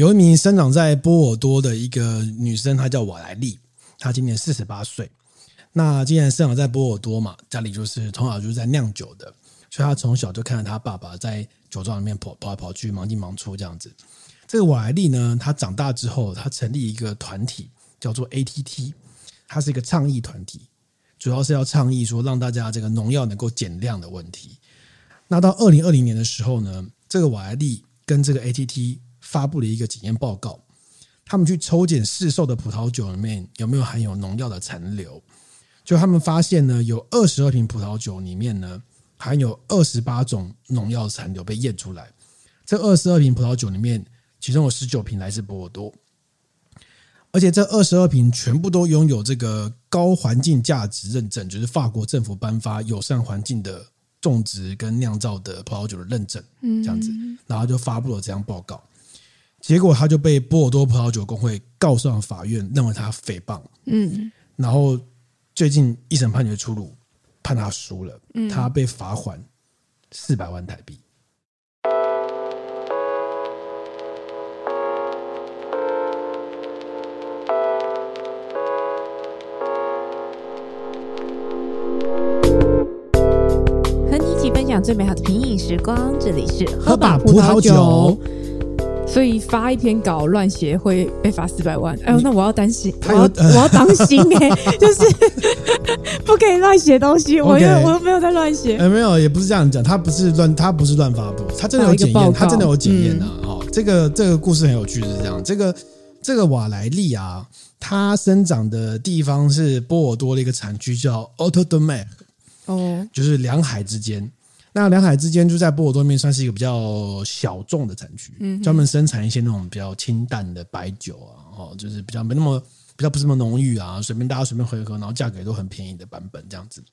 有一名生长在波尔多的一个女生，她叫瓦莱莉，她今年四十八岁。那既然生长在波尔多嘛，家里就是从小就是在酿酒的，所以她从小就看着她爸爸在酒庄里面跑跑来跑去，忙进忙出这样子。这个瓦莱莉呢，她长大之后，她成立一个团体，叫做 ATT，它是一个倡议团体，主要是要倡议说让大家这个农药能够减量的问题。那到二零二零年的时候呢，这个瓦莱莉跟这个 ATT 发布了一个检验报告，他们去抽检市售的葡萄酒里面有没有含有农药的残留。就他们发现呢，有二十二瓶葡萄酒里面呢，含有二十八种农药残留被验出来。这二十二瓶葡萄酒里面，其中有十九瓶来自波尔多，而且这二十二瓶全部都拥有这个高环境价值认证，就是法国政府颁发友善环境的种植跟酿造的葡萄酒的认证，这样子，然后就发布了这样报告。结果他就被波尔多葡萄酒工会告上法院，认为他诽谤。嗯，然后。最近一审判决出炉，判他输了，他被罚款四百万台币。和你一起分享最美好的品饮时光，这里是喝吧葡萄酒。所以发一篇稿乱写会被罚四百万。哎呦，那我要担心，我要我要当心哎、欸，就是 不可以乱写东西。我又我又没有在乱写。哎，没有，也不是这样讲。他不是乱，他不是乱发布，他真的有检验，他真的有检验的。哦，这个这个故事很有趣，是这样。这个这个瓦莱利啊，它生长的地方是波尔多的一个产区，叫 Outre-de-Mer 哦，就是两海之间。那两海之间就在波尔多面算是一个比较小众的产区，嗯，专门生产一些那种比较清淡的白酒啊，哦，就是比较没那么比较不是那么浓郁啊，随便大家随便喝一喝，然后价格也都很便宜的版本这样子。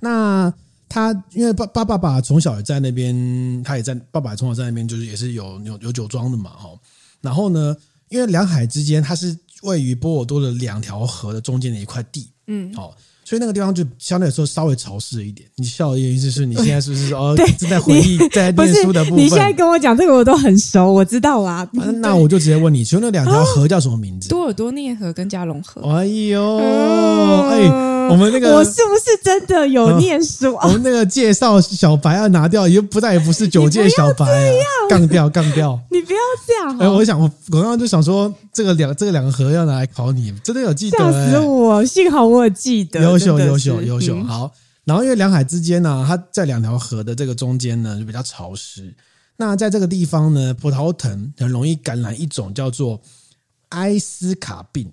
那他因为爸爸爸爸从小也在那边，他也在爸爸从小在那边，就是也是有有有酒庄的嘛，哦，然后呢，因为两海之间它是位于波尔多的两条河的中间的一块地，嗯，好。所以那个地方就相对来说稍微潮湿一点。你笑的原因是你现在是不是说 哦，正在回忆在念书的部分？你现在跟我讲这个我都很熟，我知道啊。那我就直接问你，请问那两条河叫什么名字？多尔多涅河跟加龙河。哎呦，哎。我们那个，我是不是真的有念书啊？我们那个介绍小白要拿掉，也不再也不是九届小白啊，杠掉杠掉。你不要这样。哎，我想我我刚刚就想说，这个两这个两个河要拿来考你，真的有记得。吓死我！幸好我有记得。优秀优秀优秀。好，然后因为两海之间呢，它在两条河的这个中间呢，就比较潮湿。那在这个地方呢，葡萄藤很容易感染一种叫做埃斯卡病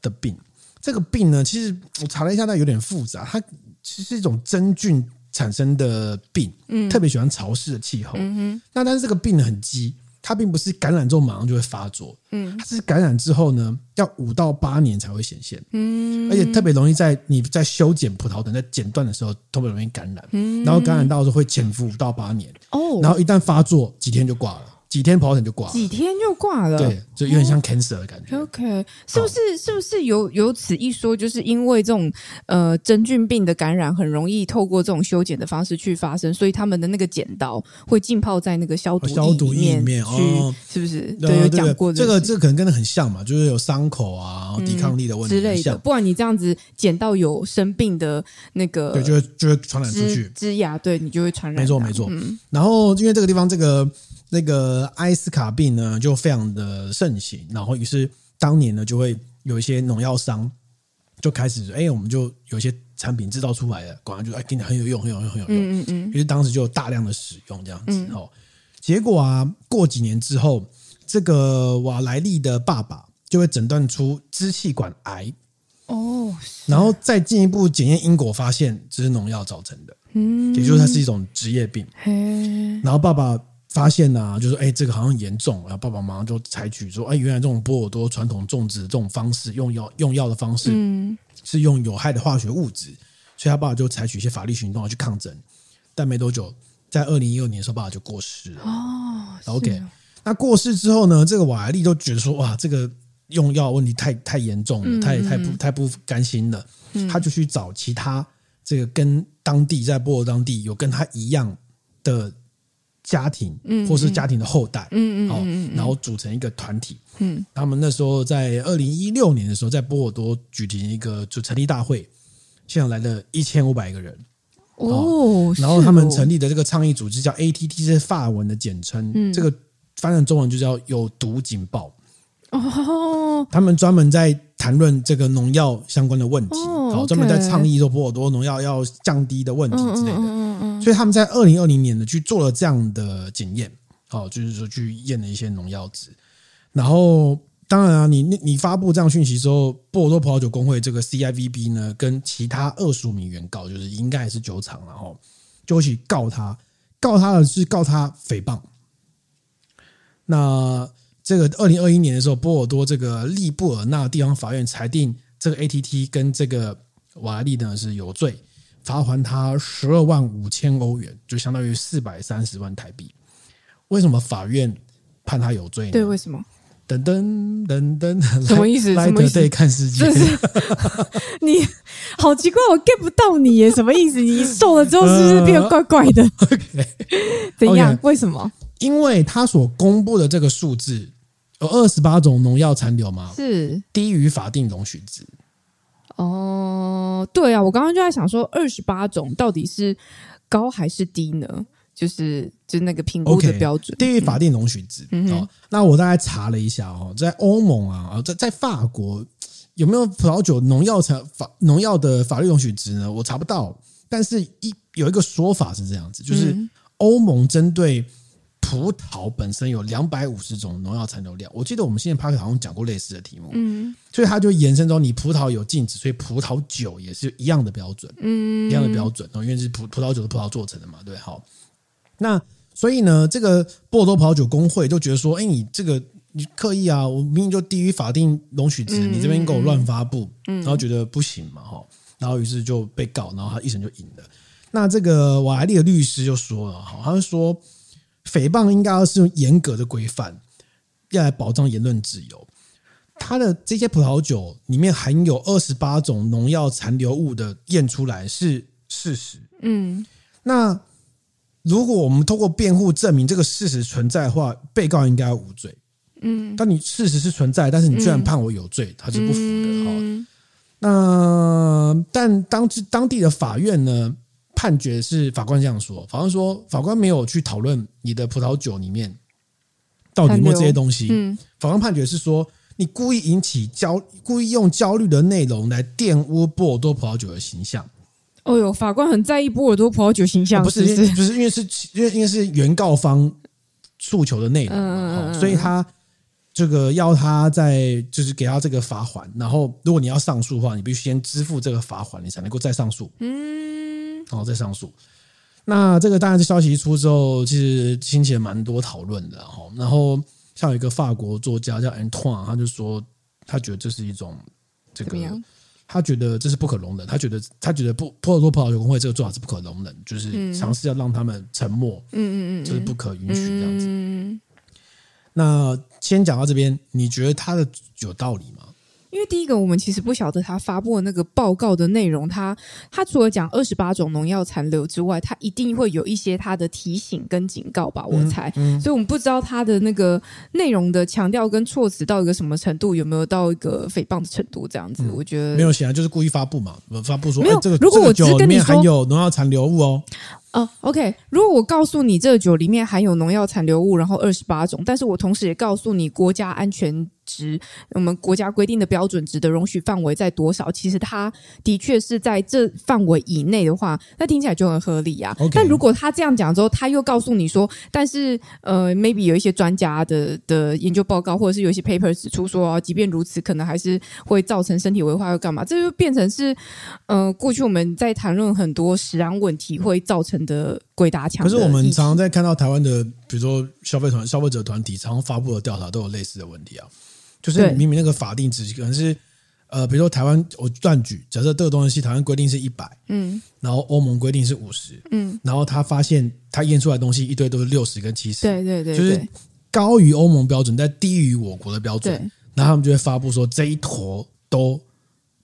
的病。这个病呢，其实我查了一下，它有点复杂。它其实是一种真菌产生的病，嗯，特别喜欢潮湿的气候。嗯哼。那但是这个病很急，它并不是感染之后马上就会发作，嗯，它是感染之后呢，要五到八年才会显现，嗯，而且特别容易在你在修剪葡萄藤在剪断的时候特别容易感染，嗯，然后感染到的时候会潜伏五到八年，哦，然后一旦发作，几天就挂了。几天跑诊就挂了，几天就挂了，对，就有点像 cancer 的感觉。OK，是不是？是不是有有此一说？就是因为这种呃真菌病的感染，很容易透过这种修剪的方式去发生，所以他们的那个剪刀会浸泡在那个消毒消毒液里面哦，是不是？对，有讲过这个，这个可能跟那很像嘛，就是有伤口啊，抵抗力的问题之类的。不然你这样子剪到有生病的那个，对，就会就会传染出去，枝芽，对你就会传染。没错，没错。然后因为这个地方这个。那个埃斯卡病呢，就非常的盛行，然后于是当年呢，就会有一些农药商就开始，哎，我们就有一些产品制造出来了，果然就哎，给你很有用，很有用，很有用。嗯嗯嗯。于是当时就有大量的使用这样子哦。结果啊，过几年之后，这个瓦莱利的爸爸就会诊断出支气管癌哦，然后再进一步检验因果，发现这是农药造成的，嗯，也就是它是一种职业病。然后爸爸。发现啊，就是哎，这个好像很严重，然后爸爸马上就采取说，哎，原来这种波尔多传统种植的这种方式，用药用药的方式，嗯，是用有害的化学物质，所以他爸爸就采取一些法律行动去抗争。但没多久，在二零一二年的时候，爸爸就过世了。哦，OK，哦，那过世之后呢，这个瓦莱利就觉得说，哇，这个用药问题太太严重了，嗯，太太不太不甘心了，嗯，他就去找其他这个跟当地在波尔当地有跟他一样的。家庭，嗯，或是家庭的后代，嗯嗯，好，然后组成一个团体，嗯，他们那时候在二零一六年的时候，在波尔多举行一个就成立大会，现场来了一千五百个人，哦，然后他们成立的这个倡议组织叫 ATT，是法文的简称，嗯，这个翻成中文就叫有毒警报。哦，他们专门在谈论这个农药相关的问题，哦，专门在倡议说波尔多农药要降低的问题之类的。所以他们在二零二零年呢去做了这样的检验，好，就是说去验了一些农药值。然后，当然啊，你你发布这样讯息之后，波尔多葡萄酒工会这个 CIVB 呢，跟其他二十五名原告，就是应该也是酒厂，然后就一起告他，告他的是告他诽谤。那。这个二零二一年的时候，波尔多这个利布尔纳地方法院裁定，这个 ATT 跟这个瓦莱利呢是有罪，罚还他十二万五千欧元，就相当于四百三十万台币。为什么法院判他有罪呢？对，为什么？噔噔噔噔，什么意思？来什么意思？对，看世界。你好奇怪，我 get 不到你耶，什么意思？你瘦了之后是不是变得怪怪的？呃、okay, 怎样？Okay, 为什么？因为他所公布的这个数字有二十八种农药残留嘛，是低于法定容许值。哦，对啊，我刚刚就在想说，二十八种到底是高还是低呢？就是就是那个评估的标准，低于法定容许值。嗯、哦，那我大概查了一下哦，在欧盟啊，在在法国有没有葡萄酒农药残法农药的法律容许值呢？我查不到，但是一有一个说法是这样子，就是欧盟针对。葡萄本身有两百五十种农药残留量，我记得我们现在 Podcast 好像讲过类似的题目，嗯，所以它就延伸中，你葡萄有禁止，所以葡萄酒也是一样的标准，嗯，一样的标准哦，因为是葡葡萄酒的葡萄做成的嘛，对，好，那所以呢，这个波尔多葡萄酒工会就觉得说，哎，你这个你刻意啊，我明明就低于法定容许值，你这边给我乱发布，然后觉得不行嘛，哈，然后于是就被告，然后他一审就赢了。那这个瓦莱利的律师就说了，哈，他就说。诽谤应该要是用严格的规范，要来保障言论自由。他的这些葡萄酒里面含有二十八种农药残留物的验出来是事实。嗯，那如果我们通过辩护证明这个事实存在的话，被告应该要无罪。嗯，但你事实是存在，但是你居然判我有罪，他是不服的哈。那但当当地的法院呢？判决是法官这样说，法官说法官没有去讨论你的葡萄酒里面到底有没有这些东西。嗯，法官判决是说你故意引起焦，故意用焦虑的内容来玷污波尔多葡萄酒的形象。哦呦，法官很在意波尔多葡萄酒形象，不是，不是因为是因为因为是原告方诉求的内容嘛，所以他这个要他在就是给他这个罚款，然后如果你要上诉的话，你必须先支付这个罚款，你才能够再上诉。嗯。然后再上诉，那这个当然，这消息一出之后，其实引起了蛮多讨论的哈。然后像有一个法国作家叫 Antoine，他就说他觉得这是一种这个，他觉得这是不可容忍，他觉得他觉得不波尔多葡萄酒工会这个做法是不可容忍，就是尝试要让他们沉默，嗯嗯嗯，这是不可允许这样子。那先讲到这边，你觉得他的有道理吗？因为第一个，我们其实不晓得他发布的那个报告的内容，他他除了讲二十八种农药残留之外，他一定会有一些他的提醒跟警告吧，我猜。嗯嗯、所以我们不知道他的那个内容的强调跟措辞到一个什么程度，有没有到一个诽谤的程度这样子？嗯、我觉得没有显然就是故意发布嘛，发布说没有、哎、这个如果我只跟你说含有农药残留物哦。哦、uh，OK。如果我告诉你这个酒里面含有农药残留物，然后二十八种，但是我同时也告诉你国家安全值，我们国家规定的标准值的容许范围在多少？其实它的确是在这范围以内的话，那听起来就很合理啊。但如果他这样讲之后，他又告诉你说，但是呃，maybe 有一些专家的的研究报告，或者是有一些 paper 指出说，即便如此，可能还是会造成身体危害，又干嘛？这就变成是呃，过去我们在谈论很多食安问题会造成。的鬼打墙。可是我们常常在看到台湾的，比如说消费团、消费者团体，常常发布的调查都有类似的问题啊。就是明明那个法定值可能是呃，比如说台湾我断举，假设这个东西台湾规定是一百，嗯，然后欧盟规定是五十，嗯，然后他发现他验出来的东西一堆都是六十跟七十，对对对，就是高于欧盟标准，但低于我国的标准，然后他们就会发布说这一坨都。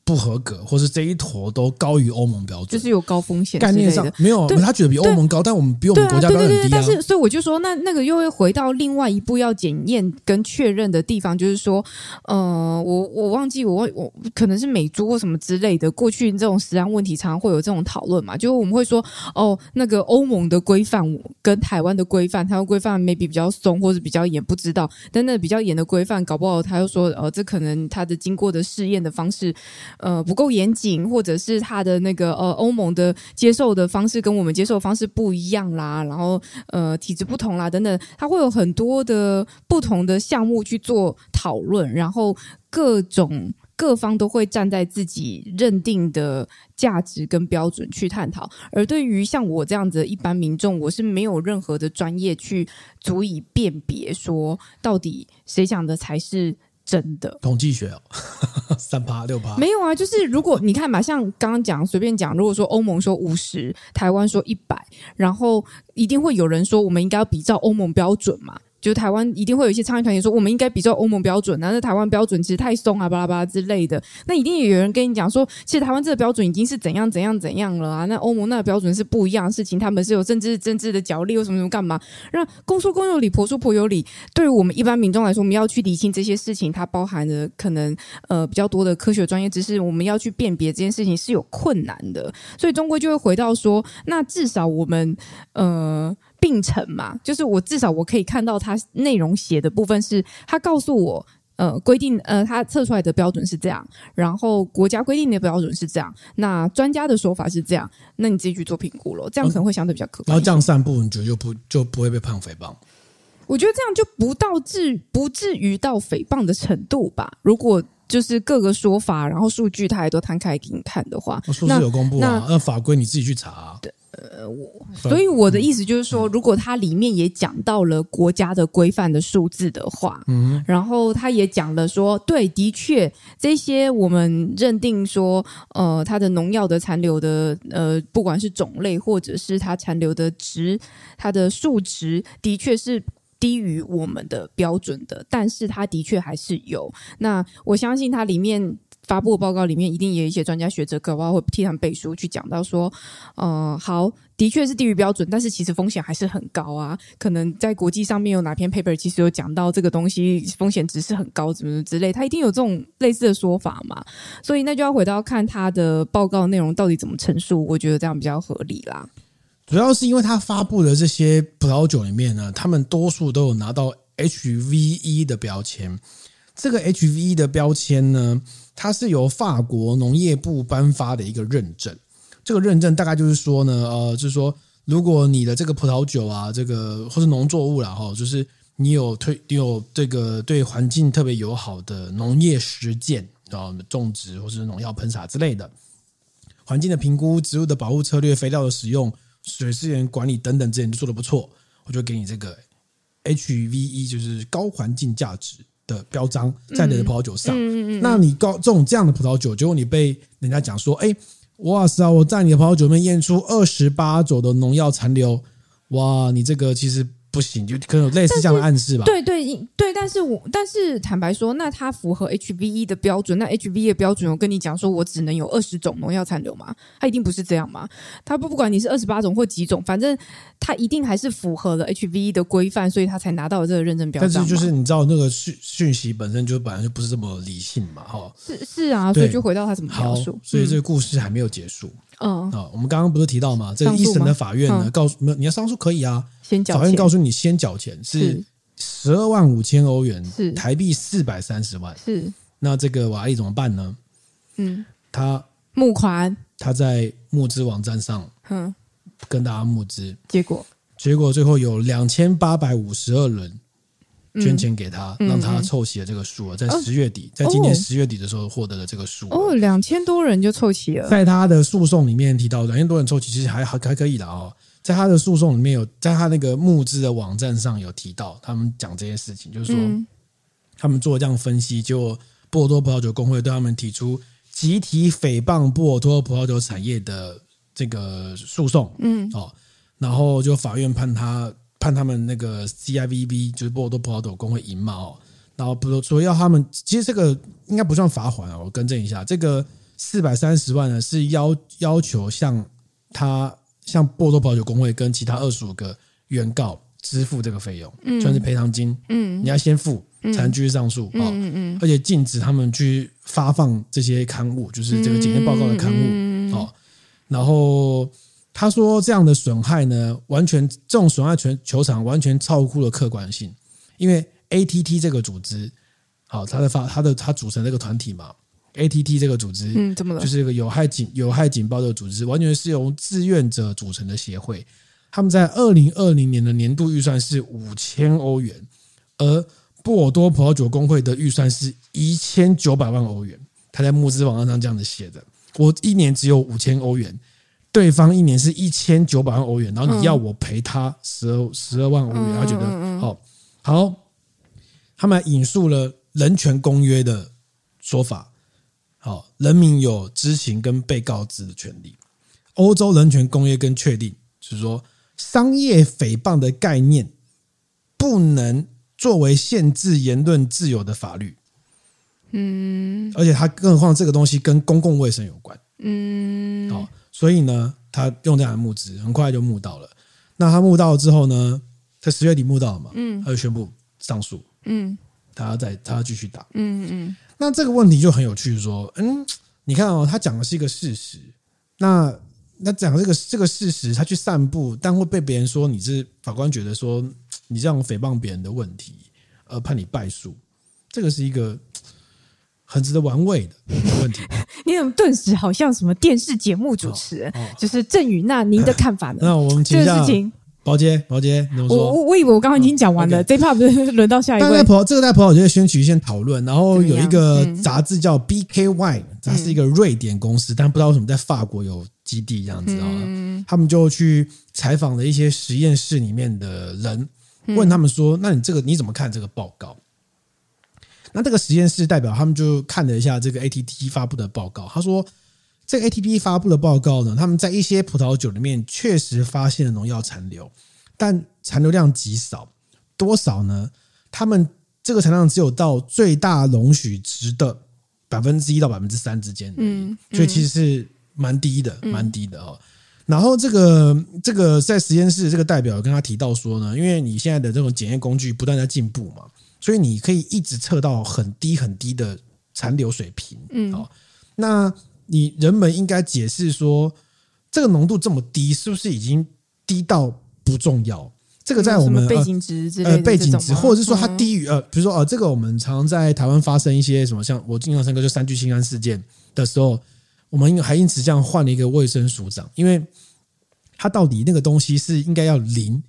不合格，或是这一坨都高于欧盟标准，就是有高风险。概念上没有，他觉得比欧盟高，但我们比我们国家高很低啊。对对对，但是所以我就说，那那个又会回到另外一步要检验跟确认的地方，就是说，呃，我我忘记我我可能是美猪或什么之类的，过去这种食安问题常常会有这种讨论嘛，就我们会说，哦，那个欧盟的规范跟台湾的规范，台湾规范 maybe 比较松或者比较严，不知道，但那比较严的规范，搞不好他又说，呃，这可能他的经过的试验的方式。呃，不够严谨，或者是他的那个呃，欧盟的接受的方式跟我们接受的方式不一样啦，然后呃，体质不同啦，等等，他会有很多的不同的项目去做讨论，然后各种各方都会站在自己认定的价值跟标准去探讨。而对于像我这样子的一般民众，我是没有任何的专业去足以辨别说到底谁讲的才是。真的统计学哦，三趴六趴没有啊，就是如果你看吧，像刚刚讲随便讲，如果说欧盟说五十，台湾说一百，然后一定会有人说我们应该要比照欧盟标准嘛。就台湾一定会有一些倡议团体说，我们应该比照欧盟标准，但是台湾标准其实太松啊，巴拉巴拉之类的。那一定也有人跟你讲说，其实台湾这个标准已经是怎样怎样怎样了啊。那欧盟那个标准是不一样的事情，他们是有政治政治的角力或什么什么干嘛？让公说公有理，婆说婆有理。对于我们一般民众来说，我们要去理清这些事情，它包含的可能呃比较多的科学专业知识，我们要去辨别这件事情是有困难的。所以终归就会回到说，那至少我们呃。并成嘛，就是我至少我可以看到它内容写的部分是，他告诉我，呃，规定，呃，他测出来的标准是这样，然后国家规定的标准是这样，那专家的说法是这样，那你自己去做评估咯，这样可能会相对比较可靠。然后这样散步，你觉得就不就不会被判诽谤？我觉得这样就不到至不至于到诽谤的程度吧。如果就是各个说法，然后数据他也都摊开给你看的话，数字有公布啊，那，那法规你自己去查啊。对。呃，我所以我的意思就是说，如果它里面也讲到了国家的规范的数字的话，嗯，然后他也讲了说，对，的确这些我们认定说，呃，它的农药的残留的，呃，不管是种类或者是它残留的值，它的数值的确是低于我们的标准的，但是它的确还是有。那我相信它里面。发布的报告里面一定也有一些专家学者，可能会替他们背书，去讲到说，呃，好，的确是低于标准，但是其实风险还是很高啊。可能在国际上面有哪篇 paper 其实有讲到这个东西风险值是很高，怎么之类，他一定有这种类似的说法嘛。所以那就要回到看他的报告内容到底怎么陈述，我觉得这样比较合理啦。主要是因为他发布的这些葡萄酒里面呢，他们多数都有拿到 HVE 的标签。这个 HVE 的标签呢，它是由法国农业部颁发的一个认证。这个认证大概就是说呢，呃，就是说，如果你的这个葡萄酒啊，这个或是农作物啦，哈，就是你有推，你有这个对环境特别友好的农业实践啊，种植或是农药喷洒之类的，环境的评估、植物的保护策略、肥料的使用、水资源管理等等，这些都做得不错，我就给你这个 HVE，就是高环境价值。的标章在你的葡萄酒上，嗯嗯嗯、那你高这种这样的葡萄酒，结果你被人家讲说，哎，哇塞，我在你的葡萄酒里面验出二十八种的农药残留，哇，你这个其实。不行，就可能有类似这样的暗示吧。对对对，但是我但是坦白说，那它符合 HVE 的标准，那 HVE 的标准，我跟你讲说，我只能有二十种农药残留吗？它一定不是这样吗？它不不管你是二十八种或几种，反正它一定还是符合了 HVE 的规范，所以它才拿到了这个认证标。但是就是你知道那个讯讯息本身就本来就不是这么理性嘛，哈。是是啊，所以就回到它怎么描述。所以这个故事还没有结束。嗯啊，我们刚刚不是提到吗？这个一审的法院呢，告诉没有你要上诉可以啊。法院告诉你先缴钱是十二万五千欧元，是。台币四百三十万。是。那这个瓦力怎么办呢？嗯，他募款，他在募资网站上，嗯，跟大家募资，结果？结果最后有两千八百五十二人捐钱给他，让他凑齐了这个数额，在十月底，在今年十月底的时候获得了这个数额。哦，两千多人就凑齐了。在他的诉讼里面提到，两千多人凑齐，其实还还还可以的哦。在他的诉讼里面有，在他那个募资的网站上有提到，他们讲这些事情，就是说，他们做这样分析，就波尔多葡萄酒工会对他们提出集体诽谤波尔多葡萄酒产业的这个诉讼，嗯，哦，然后就法院判他判他们那个 CIVB 就是波尔多葡萄酒工会赢嘛，哦，然后不说要他们，其实这个应该不算罚款啊，我更正一下，这个四百三十万呢是要要求向他向波多葡萄酒工会跟其他二十五个原告支付这个费用，嗯，算是赔偿金，嗯，你要先付才能继续上诉啊，嗯嗯，嗯，而且禁止他们去发放这些刊物，就是这个检验报告的刊物，嗯，哦，然后他说这样的损害呢，完全这种损害全球场完全超乎了客观性，因为 ATT 这个组织。好，他的发，他的他组成这个团体嘛，ATT 这个组织，嗯，怎么了？就是一个有害警有害警报的组织，完全是由志愿者组成的协会。他们在二零二零年的年度预算是五千欧元，而波尔多葡萄酒工会的预算是一千九百万欧元。他在募资网站上这样子写的：我一年只有五千欧元，对方一年是一千九百万欧元，然后你要我赔他十二十二万欧元，他觉得好好，他们还引述了。人权公约的说法，好，人民有知情跟被告知的权利。欧洲人权公约跟确定，就是说，商业诽谤的概念不能作为限制言论自由的法律。嗯，而且他更何况这个东西跟公共卫生有关。嗯，好，所以呢，他用这样的募资，很快就募到了。那他募到了之后呢，在十月底募到了嘛，嗯，他就宣布上诉。嗯。他要再，他要继续打。嗯嗯。那这个问题就很有趣，说，嗯，你看哦，他讲的是一个事实。那那讲这个这个事实，他去散布，但会被别人说你是法官觉得说你这样诽谤别人的问题，而判你败诉。这个是一个很值得玩味的问题。你怎么顿时好像什么电视节目主持人？哦哦、就是郑宇，那您的看法呢？那我们请这个事情。宝杰，宝杰，我我我以为我刚刚已经讲完了，这 part 不是轮到下一位。但在葡萄这个在朋友圈先取一些讨论，然后有一个杂志叫 BKY，它是一个瑞典公司，但不知道为什么在法国有基地这样子啊。他们就去采访了一些实验室里面的人，问他们说：“那你这个你怎么看这个报告？”那这个实验室代表他们就看了一下这个 ATT 发布的报告，他说。这个 ATP 发布的报告呢，他们在一些葡萄酒里面确实发现了农药残留，但残留量极少，多少呢？他们这个残留量只有到最大容许值的百分之一到百分之三之间，嗯，所以其实是蛮低的，蛮低的哦。然后这个这个在实验室这个代表跟他提到说呢，因为你现在的这种检验工具不断在进步嘛，所以你可以一直测到很低很低的残留水平，嗯，哦，那。你人们应该解释说，这个浓度这么低，是不是已经低到不重要？这个在我们背景值之类的呃背景值，或者是说它低于呃，比如说呃，这个我们常常在台湾发生一些什么，像我印象深刻就三聚氰胺事件的时候，我们还因此这样换了一个卫生署长，因为他到底那个东西是应该要零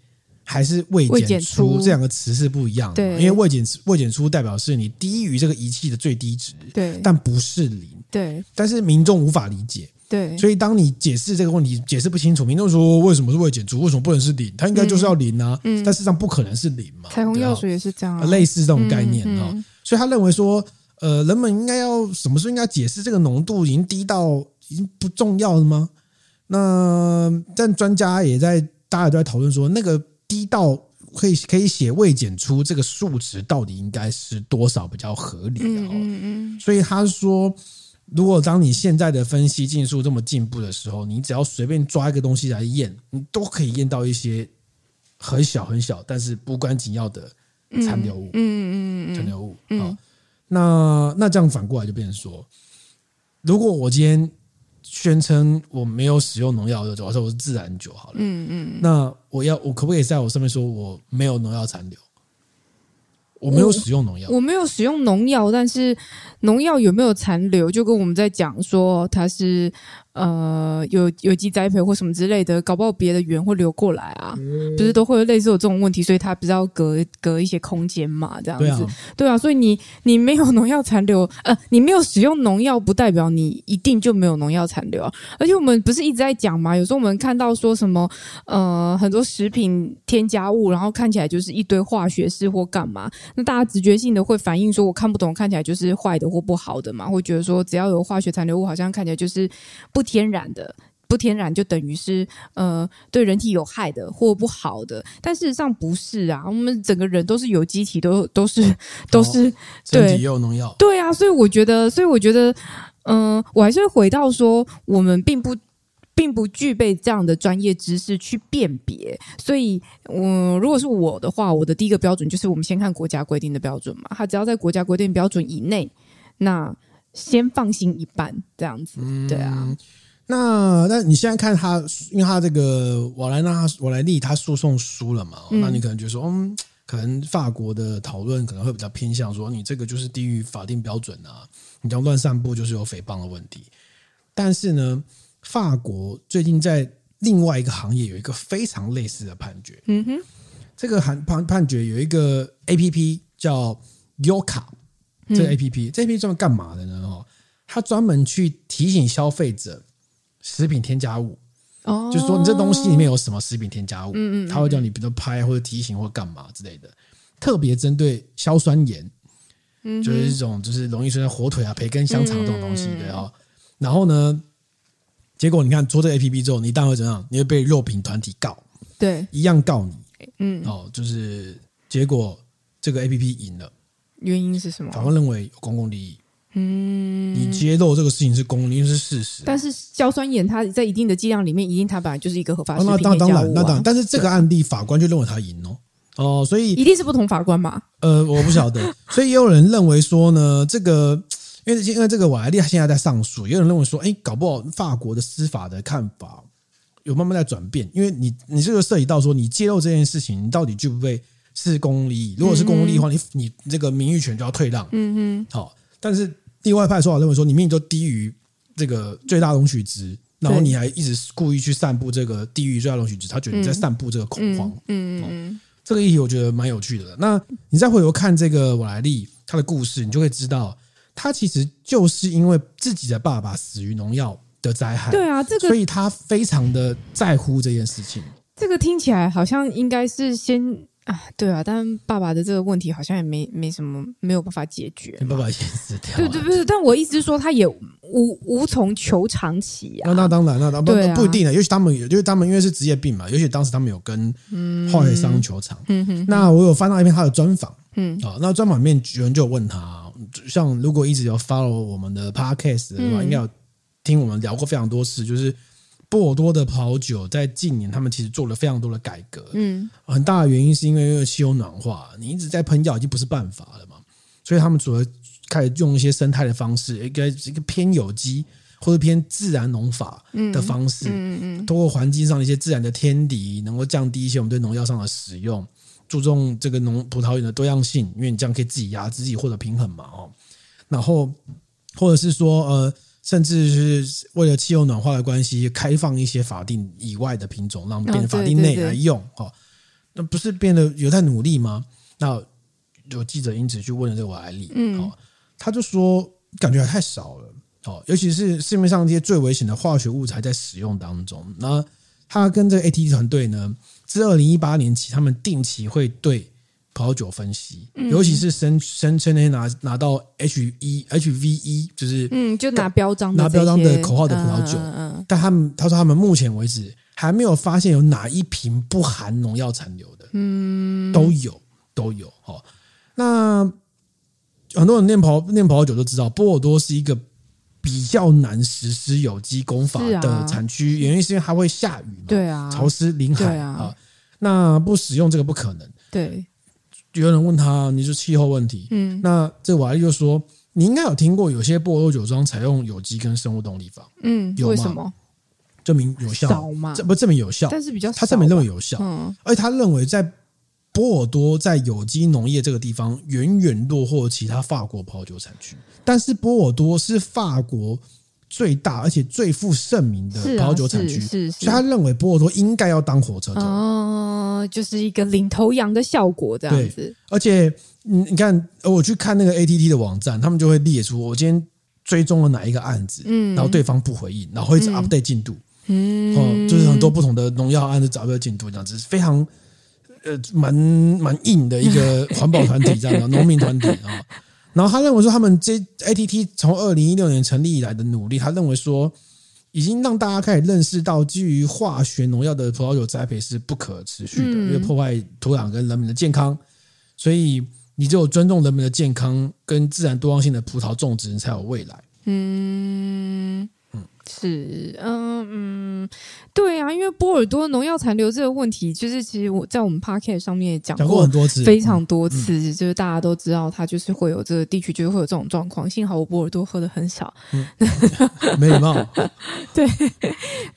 还是未检出这两个词是不一样的，对，因为未检未检出代表是你低于这个仪器的最低值，对，但不是零。对，但是民众无法理解，对，所以当你解释这个问题解释不清楚，民众说为什么是未检出，为什么不能是零？它应该就是要零啊，嗯，但事实上不可能是零嘛。彩虹药水也是这样，类似这种概念啊。所以他认为说，呃，人们应该要什么时候应该解释这个浓度已经低到已经不重要了吗？那但专家也在，大家都在讨论说，那个低到可以可以写未检出这个数值到底应该是多少比较合理啊？嗯嗯，所以他说。如果当你现在的分析技术这么进步的时候，你只要随便抓一个东西来验，你都可以验到一些很小很小，但是无关紧要的残留物。嗯嗯嗯，残留物。好，那那这样反过来就变成说，如果我今天宣称我没有使用农药的酒，我说我是自然酒好了。嗯嗯，那我要我可不可以在我上面说我没有农药残留？我没有使用农药，我没有使用农药，但是农药有没有残留，就跟我们在讲说它是。呃，有有机栽培或什么之类的，搞不好别的园会流过来啊，嗯、不是都会有类似有这种问题，所以它比较隔隔一些空间嘛，这样子，对啊，对啊，所以你你没有农药残留，呃，你没有使用农药，不代表你一定就没有农药残留啊。而且我们不是一直在讲嘛，有时候我们看到说什么，呃，很多食品添加物，然后看起来就是一堆化学式或干嘛，那大家直觉性的会反应说，我看不懂，看起来就是坏的或不好的嘛，会觉得说只要有化学残留物，好像看起来就是不。天然的不天然就等于是呃对人体有害的或不好的，但事实上不是啊，我们整个人都是有机体，都都是 都是、哦、对，也有农药，对啊，所以我觉得，所以我觉得嗯，我还是会回到说，我们并不并不具备这样的专业知识去辨别，所以，嗯，如果是我的话，我的第一个标准就是我们先看国家规定的标准嘛，它只要在国家规定标准以内，那先放心一半这样子，对啊。嗯、那那你现在看他，因为他这个瓦莱纳瓦莱利他诉讼输了嘛，嗯、那你可能觉得说，嗯。可能法国的讨论可能会比较偏向说，你这个就是低于法定标准啊，你这样乱散步就是有诽谤的问题。但是呢，法国最近在另外一个行业有一个非常类似的判决。嗯哼，这个判判判决有一个 A P P 叫 Yoka，这个 A P P，这 A P P 专门干嘛的呢？哦，它专门去提醒消费者食品添加物。哦，就是说你这东西里面有什么食品添加物，嗯嗯，他会叫你比如拍或者提醒或干嘛之类的，特别针对硝酸盐，嗯，就是一种就是容易出现火腿啊、培根、香肠这种东西的哦。然后呢，结果你看做这个 A P P 之后，你当然会怎样？你会被肉品团体告，对，一样告你，嗯，哦，就是结果这个 A P P 赢了，原因是什么？法官认为有公共利益。嗯，你揭露这个事情是公，因为是事实。但是硝酸盐它在一定的剂量里面，一定它本来就是一个合法食品、啊哦、那当然，那当然。但是这个案例法官就认为他赢哦，哦，所以一定是不同法官嘛？呃，我不晓得。所以也有人认为说呢，这个因为因为这个瓦莱丽现在在上诉，也有人认为说，哎，搞不好法国的司法的看法有慢慢在转变，因为你你这个涉及到说，你揭露这件事情，你到底具不具备是公共利益？如果是公共利益的话，你你这个名誉权就要退让。嗯嗯，好。但是另外一派说法认为说，你明明都低于这个最大容许值，然后你还一直故意去散布这个低于最大容许值，他觉得你在散布这个恐慌。嗯嗯，嗯，这个议题我觉得蛮有趣的。那你再回头看这个瓦莱利他的故事，你就会知道，他其实就是因为自己的爸爸死于农药的灾害。对啊，这个，所以他非常的在乎这件事情。这个听起来好像应该是先。啊，对啊，但爸爸的这个问题好像也没没什么，没有办法解决。你爸爸先死掉。对对对，但我意思是说，他也无无从求偿起啊。那那当然，那当然不不一定的。尤其他们，因为他们因为是职业病嘛，尤其当时他们有跟化学商求偿。嗯哼。那我有翻到一篇他的专访。嗯。啊，那专访里面有人就问他，像如果一直有 follow 我们的 podcast 的话，应该有听我们聊过非常多次，就是。波尔多的葡萄酒在近年，他们其实做了非常多的改革。嗯，很大的原因是因为因为气候暖化，你一直在喷药已经不是办法了嘛。所以他们主要开始用一些生态的方式，一个一个偏有机或者偏自然农法的方式，嗯嗯，通过环境上的一些自然的天敌，能够降低一些我们对农药上的使用，注重这个农葡萄园的多样性，因为你这样可以自己压制自己获得平衡嘛。哦，然后或者是说呃。甚至是为了气候暖化的关系，开放一些法定以外的品种，让变法定内来用。哦，那不是变得有在努力吗？那有记者因此去问了这个瓦莱丽，嗯，哦，他就说感觉还太少了。哦，尤其是市面上这些最危险的化学物质还在使用当中。那他跟这个 ATT 团队呢，自二零一八年起，他们定期会对。葡萄酒分析，尤其是声声称那些拿拿到 H E H V E，就是嗯，就拿标章拿标章的口号的葡萄酒，嗯但他们他说他们目前为止还没有发现有哪一瓶不含农药残留的，嗯，都有都有哦。那很多人念葡念葡萄酒都知道，波尔多是一个比较难实施有机工法的产区，啊、原因是因为它会下雨嘛，对啊，潮湿临海啊，啊，那不使用这个不可能，对。有人问他，你是气候问题？嗯，那这瓦力就说，你应该有听过有些波尔多酒庄采用有机跟生物动力法，嗯，有吗？为什么？证明有效吗？这不证明有效，但是比较他证明认为有效，嗯，而且他认为在波尔多在有机农业这个地方远远落后其他法国葡萄酒产区，但是波尔多是法国。最大而且最负盛名的葡萄酒产区，所以他认为波尔多应该要当火车头，哦，就是一个领头羊的效果这样子。而且，你你看，我去看那个 ATT 的网站，他们就会列出我今天追踪了哪一个案子，嗯，然后对方不回应，然后一直 update 进度，嗯，哦，就是很多不同的农药案子找不到进度这样子，非常呃蛮蛮硬的一个环保团体这样的 农民团体啊。然后他认为说，他们这 ATT 从二零一六年成立以来的努力，他认为说，已经让大家开始认识到，基于化学农药的葡萄酒栽培是不可持续的，因为破坏土壤跟人民的健康。所以，你只有尊重人民的健康跟自然多样性的葡萄种植，你才有未来。嗯。是，嗯嗯，对啊，因为波尔多农药残留这个问题，就是其实我在我们 podcast 上面也讲过，讲过很多次，非常多次，嗯、就是大家都知道，它就是会有这个地区，就是会有这种状况。幸好我波尔多喝的很少，嗯、没礼貌。对，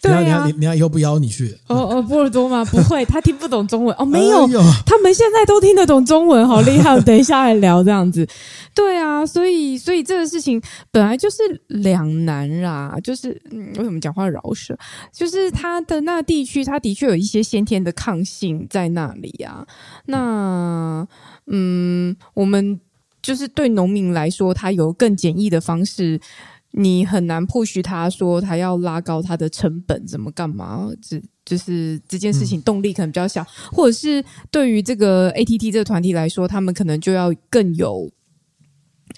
对啊，你你要以后不邀你去？哦哦，波尔多吗？不会，他听不懂中文哦，没有，哎、他们现在都听得懂中文，好厉害！等一下来聊这样子。对啊，所以所以这个事情本来就是两难啦，就是。嗯，为什么讲话饶舌？就是它的那地区，它的确有一些先天的抗性在那里啊。那嗯，我们就是对农民来说，他有更简易的方式，你很难 push 他说他要拉高他的成本，怎么干嘛？这就是这件事情动力可能比较小，或者是对于这个 ATT 这个团体来说，他们可能就要更有。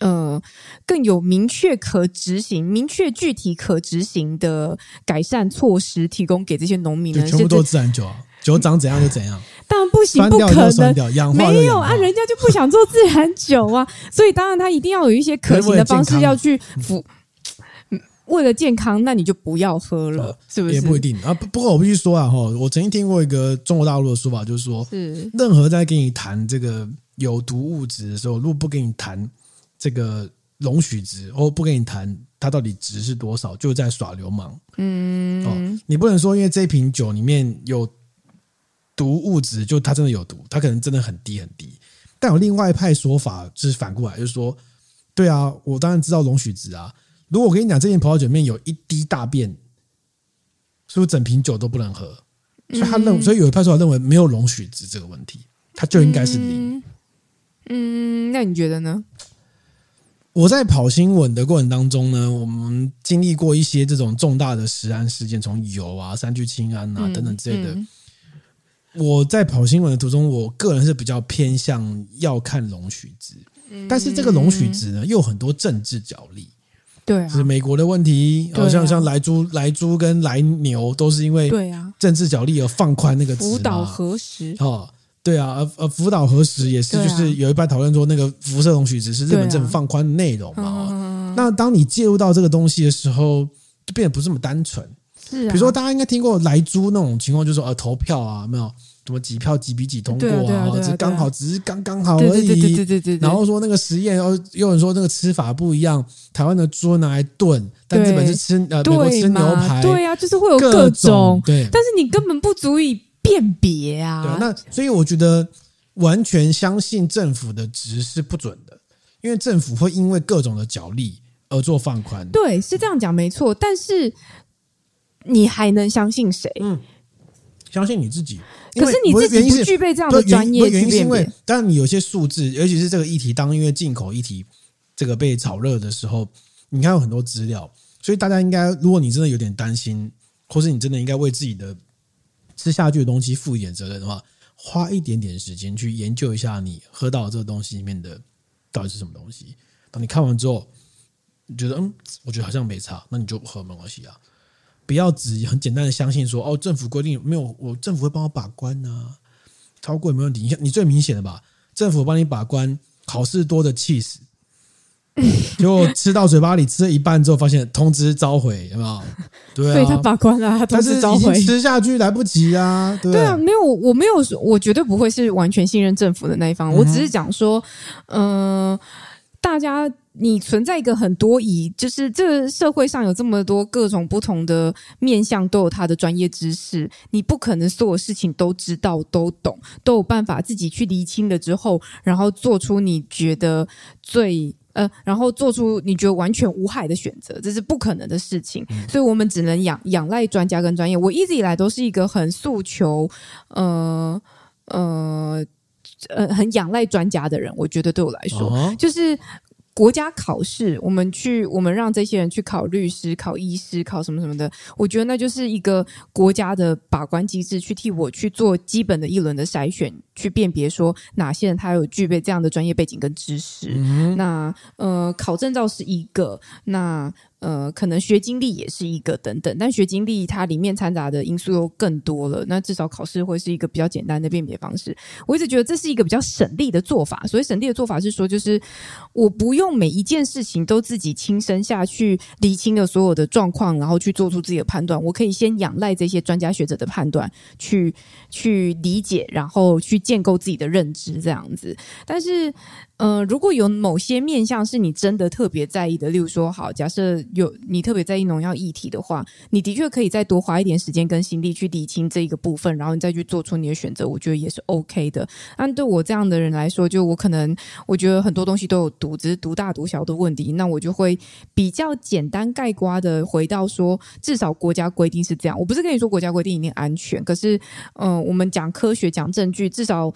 呃，更有明确可执行、明确具体可执行的改善措施，提供给这些农民呢？全部都自然酒啊，酒长怎样就怎样。当然不行，不可能，没有啊，人家就不想做自然酒啊，所以当然他一定要有一些可行的方式要去服。为了健康，那你就不要喝了，是不是？也不一定啊。不不过我必须说啊，哈，我曾经听过一个中国大陆的说法，就是说，是任何在跟你谈这个有毒物质的时候，如果不跟你谈。这个容许值，我不跟你谈它到底值是多少，就在耍流氓。嗯，哦，你不能说因为这瓶酒里面有毒物质，就它真的有毒，它可能真的很低很低。但有另外一派说法，就是反过来，就是说，对啊，我当然知道容许值啊。如果我跟你讲这瓶葡萄酒里面有一滴大便，是不是整瓶酒都不能喝？所以他认，所以有一派说法认为没有容许值这个问题，它就应该是零。嗯，那你觉得呢？我在跑新闻的过程当中呢，我们经历过一些这种重大的食安事件，从油啊、三聚氰胺啊等等之类的。嗯嗯、我在跑新闻的途中，我个人是比较偏向要看容许值，嗯、但是这个容许值呢，又有很多政治角力。对、啊，是美国的问题，好、啊、像像莱猪、莱猪跟莱牛都是因为对啊政治角力而放宽那个值。福岛核食哦。对啊，呃呃，福岛核食也是，就是有一派讨论说，那个辐射容许值是日本政府放宽的内容嘛。啊、那当你介入到这个东西的时候，就变得不是这么单纯。是、啊，比如说大家应该听过莱猪那种情况，就是说呃投票啊，没有什么几票几比几通过啊，这刚好只是刚刚好而已。对对对对对。然后说那个实验，又有人说那个吃法不一样，台湾的猪拿来炖，但日本是吃呃美国吃牛排。对呀、啊，就是会有各种，各种对，但是你根本不足以。辨别啊，对，那所以我觉得完全相信政府的值是不准的，因为政府会因为各种的角力而做放宽。对，是这样讲没错，但是你还能相信谁？嗯，相信你自己。可是你自己不具备这样的专业，原因是因为当然你有些数字，尤其是这个议题，当因为进口议题这个被炒热的时候，你看有很多资料，所以大家应该，如果你真的有点担心，或是你真的应该为自己的。吃下去的东西负一点责任的话，花一点点时间去研究一下你喝到这个东西里面的到底是什么东西。当你看完之后，你觉得嗯，我觉得好像没差，那你就喝没关系啊。不要只很简单的相信说哦，政府规定没有，我政府会帮我把关呐、超过也没问题。你你最明显的吧，政府帮你把关，好市多的气死。结果吃到嘴巴里吃了一半之后，发现通知召回，有没有？对啊，所以他把关了，他通知召回，吃下去来不及啊！对，对啊，没有，我没有，我绝对不会是完全信任政府的那一方。我只是讲说，嗯、呃，大家你存在一个很多疑，就是这个社会上有这么多各种不同的面向，都有他的专业知识，你不可能所有事情都知道、都懂、都有办法自己去厘清了之后，然后做出你觉得最。呃，然后做出你觉得完全无害的选择，这是不可能的事情，嗯、所以我们只能仰仰赖专家跟专业。我一直以来都是一个很诉求，呃呃呃，很仰赖专家的人。我觉得对我来说，哦、就是国家考试，我们去，我们让这些人去考律师、考医师、考什么什么的，我觉得那就是一个国家的把关机制，去替我去做基本的一轮的筛选。去辨别说哪些人他有具备这样的专业背景跟知识。嗯、那呃，考证照是一个，那。呃，可能学经历也是一个等等，但学经历它里面掺杂的因素又更多了。那至少考试会是一个比较简单的辨别方式。我一直觉得这是一个比较省力的做法。所以省力的做法是说，就是我不用每一件事情都自己亲身下去理清了所有的状况，然后去做出自己的判断。我可以先仰赖这些专家学者的判断，去去理解，然后去建构自己的认知，这样子。但是。呃，如果有某些面向是你真的特别在意的，例如说，好，假设有你特别在意农药议题的话，你的确可以再多花一点时间跟心力去理清这一个部分，然后你再去做出你的选择，我觉得也是 OK 的。但对我这样的人来说，就我可能我觉得很多东西都有毒，只是毒大毒小的问题，那我就会比较简单概括的回到说，至少国家规定是这样。我不是跟你说国家规定一定安全，可是，嗯、我们讲科学讲证据，至少。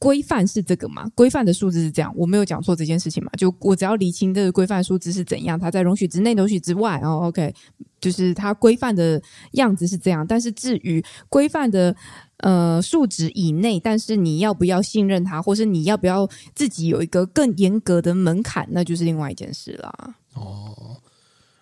规范是这个嘛？规范的数字是这样，我没有讲错这件事情嘛？就我只要理清这个规范数字是怎样，它在容许之内、容许之外，哦，OK，就是它规范的样子是这样。但是至于规范的呃数值以内，但是你要不要信任它，或是你要不要自己有一个更严格的门槛，那就是另外一件事啦。哦，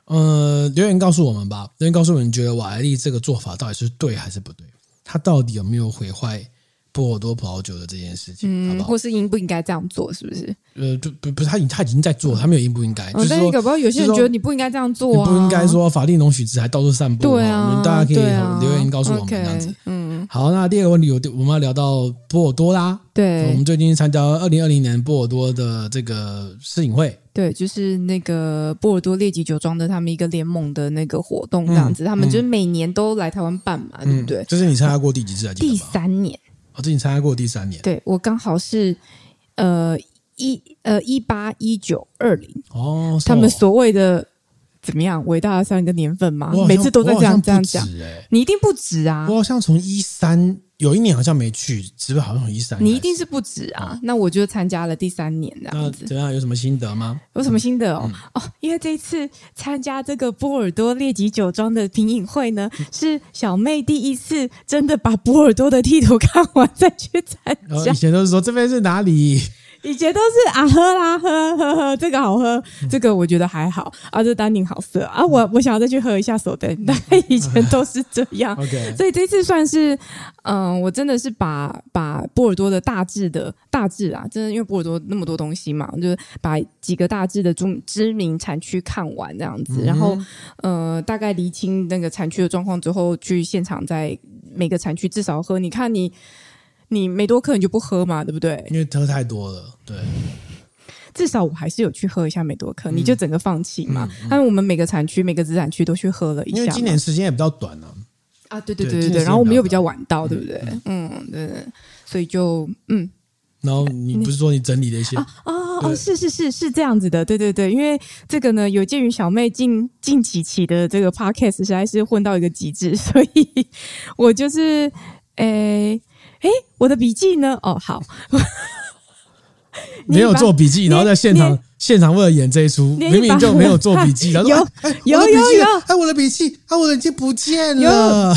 呃，留言告诉我们吧，留言告诉我们，你觉得瓦莱丽这个做法到底是对还是不对？它到底有没有毁坏？波尔多葡萄酒的这件事情，嗯，好不好？或是应不应该这样做，是不是？呃，就不不是他已他已经在做，他没有应不应该。嗯、就是说，搞不好有些人觉得你不应该这样做、啊，你不应该说法定容许值还到处散播。对啊，大家可以留言告诉我们这样子。嗯，好，那第二个问题，我我们要聊到波尔多啦。对，我们最近参加二零二零年波尔多的这个试饮会。对，就是那个波尔多列级酒庄的他们一个联盟的那个活动这样子，嗯、他们就是每年都来台湾办嘛，嗯、对不对？就是你参加过第几次啊？第三年。我之前参加过第三年，对，我刚好是呃一呃一八一九二零哦，他们所谓的怎么样伟大的三个年份嘛，每次都在这样这样讲，你一定不止啊！我好像从一三。有一年好像没去，是不是好像有一三年？你一定是不止啊！哦、那我就参加了第三年这样子。怎样？有什么心得吗？有什么心得哦？嗯、哦，因为这一次参加这个波尔多列级酒庄的品饮会呢，是小妹第一次真的把波尔多的地图看完再去参加。以前都是说这边是哪里？以前都是啊喝啦喝喝喝，这个好喝，这个我觉得还好啊，这丹宁好色啊，我我想要再去喝一下手灯，大概以前都是这样。OK，所以这次算是嗯，我真的是把把波尔多的大致的大致啊，真的因为波尔多那么多东西嘛，就是把几个大致的中知名产区看完这样子，然后呃大概厘清那个产区的状况之后，去现场在每个产区至少喝，你看你。你梅多克你就不喝嘛，对不对？因为喝太多了，对。至少我还是有去喝一下美多克，嗯、你就整个放弃嘛？嗯嗯、但是我们每个产区、每个子产区都去喝了一下。因为今年时间也比较短呢、啊。啊，对对对对对。然后我们又比较晚到，对不对？嗯，对对。所以就嗯。然后你不是说你整理了一些？哦哦哦，是是是是这样子的，对对对。因为这个呢，有鉴于小妹近近期期的这个 podcast 实在是混到一个极致，所以我就是诶。哎，我的笔记呢？哦，好，没有做笔记，然后在现场现场为了演这一出，明明就没有做笔记，然后有有有有，哎，我的笔记，哎，我的已经不见了。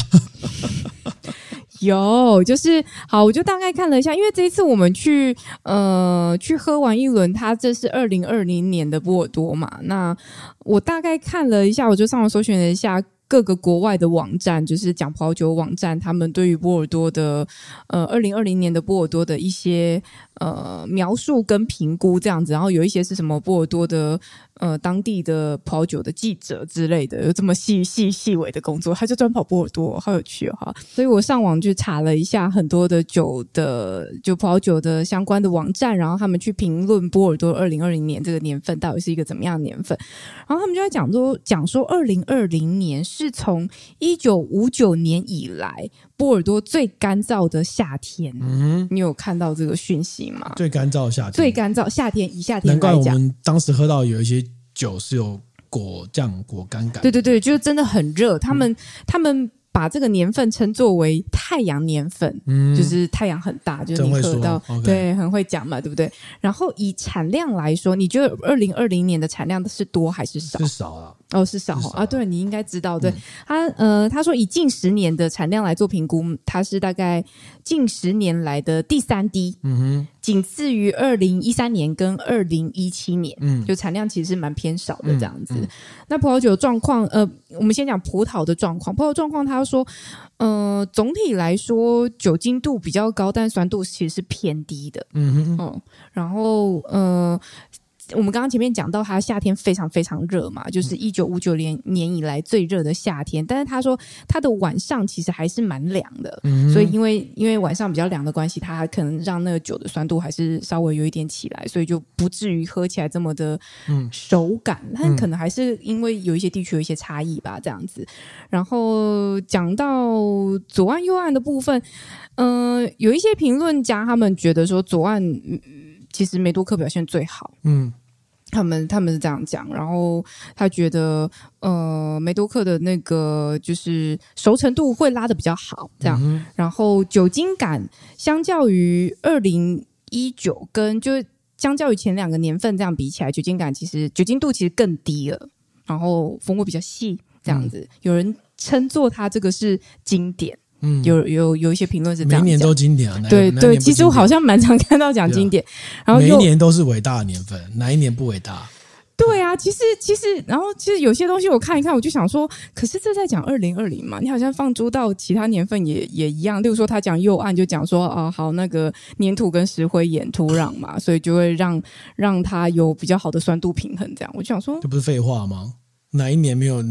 有，就是好，我就大概看了一下，因为这一次我们去呃去喝完一轮，它这是二零二零年的波尔多嘛，那我大概看了一下，我就上网搜寻了一下。各个国外的网站，就是讲葡萄酒网站，他们对于波尔多的呃二零二零年的波尔多的一些呃描述跟评估这样子，然后有一些是什么波尔多的呃当地的葡萄酒的记者之类的，有这么细细细微的工作，他就专跑波尔多，好有趣哈、哦！所以我上网去查了一下很多的酒的就葡萄酒的相关的网站，然后他们去评论波尔多二零二零年这个年份到底是一个怎么样的年份，然后他们就在讲说讲说二零二零年是从一九五九年以来，波尔多最干燥的夏天。嗯，你有看到这个讯息吗？最干燥的夏天，最干燥夏天，以夏天来讲，难怪我们当时喝到有一些酒是有果酱、果干感。对对对，就是真的很热。他们、嗯、他们把这个年份称作为太阳年份，嗯，就是太阳很大，就是你喝到，对，很会讲嘛，对不对？然后以产量来说，你觉得二零二零年的产量是多还是少？是少了。哦，是少，啊。对，你应该知道，对、嗯、他呃，他说以近十年的产量来做评估，它是大概近十年来的第三低，嗯哼，仅次于二零一三年跟二零一七年，嗯，就产量其实是蛮偏少的这样子。嗯嗯、那葡萄酒状况，呃，我们先讲葡萄的状况，葡萄状况，他说，呃，总体来说酒精度比较高，但酸度其实是偏低的，嗯哼，嗯，然后呃。我们刚刚前面讲到，它夏天非常非常热嘛，就是一九五九年年以来最热的夏天。但是他说，它的晚上其实还是蛮凉的，嗯、所以因为因为晚上比较凉的关系，它可能让那个酒的酸度还是稍微有一点起来，所以就不至于喝起来这么的手感。嗯、但可能还是因为有一些地区有一些差异吧，这样子。然后讲到左岸右岸的部分，嗯、呃，有一些评论家他们觉得说左岸其实梅多克表现最好，嗯。他们他们是这样讲，然后他觉得，呃，梅多克的那个就是熟成度会拉的比较好，这样，嗯、然后酒精感相较于二零一九跟就相较于前两个年份这样比起来，酒精感其实酒精度其实更低了，然后风味比较细，这样子，嗯、有人称作它这个是经典。嗯，有有有一些评论是这样，每年都经典啊。对对，其实我好像蛮常看到讲经典，然后每一年都是伟大的年份，哪一年不伟大？对啊，其实其实，然后其实有些东西我看一看，我就想说，可是这在讲二零二零嘛？你好像放诸到其他年份也也一样。例如说，他讲右岸就讲说，啊，好，那个粘土跟石灰岩土壤嘛，所以就会让让它有比较好的酸度平衡。这样，我就想说，这不是废话吗？哪一年没有？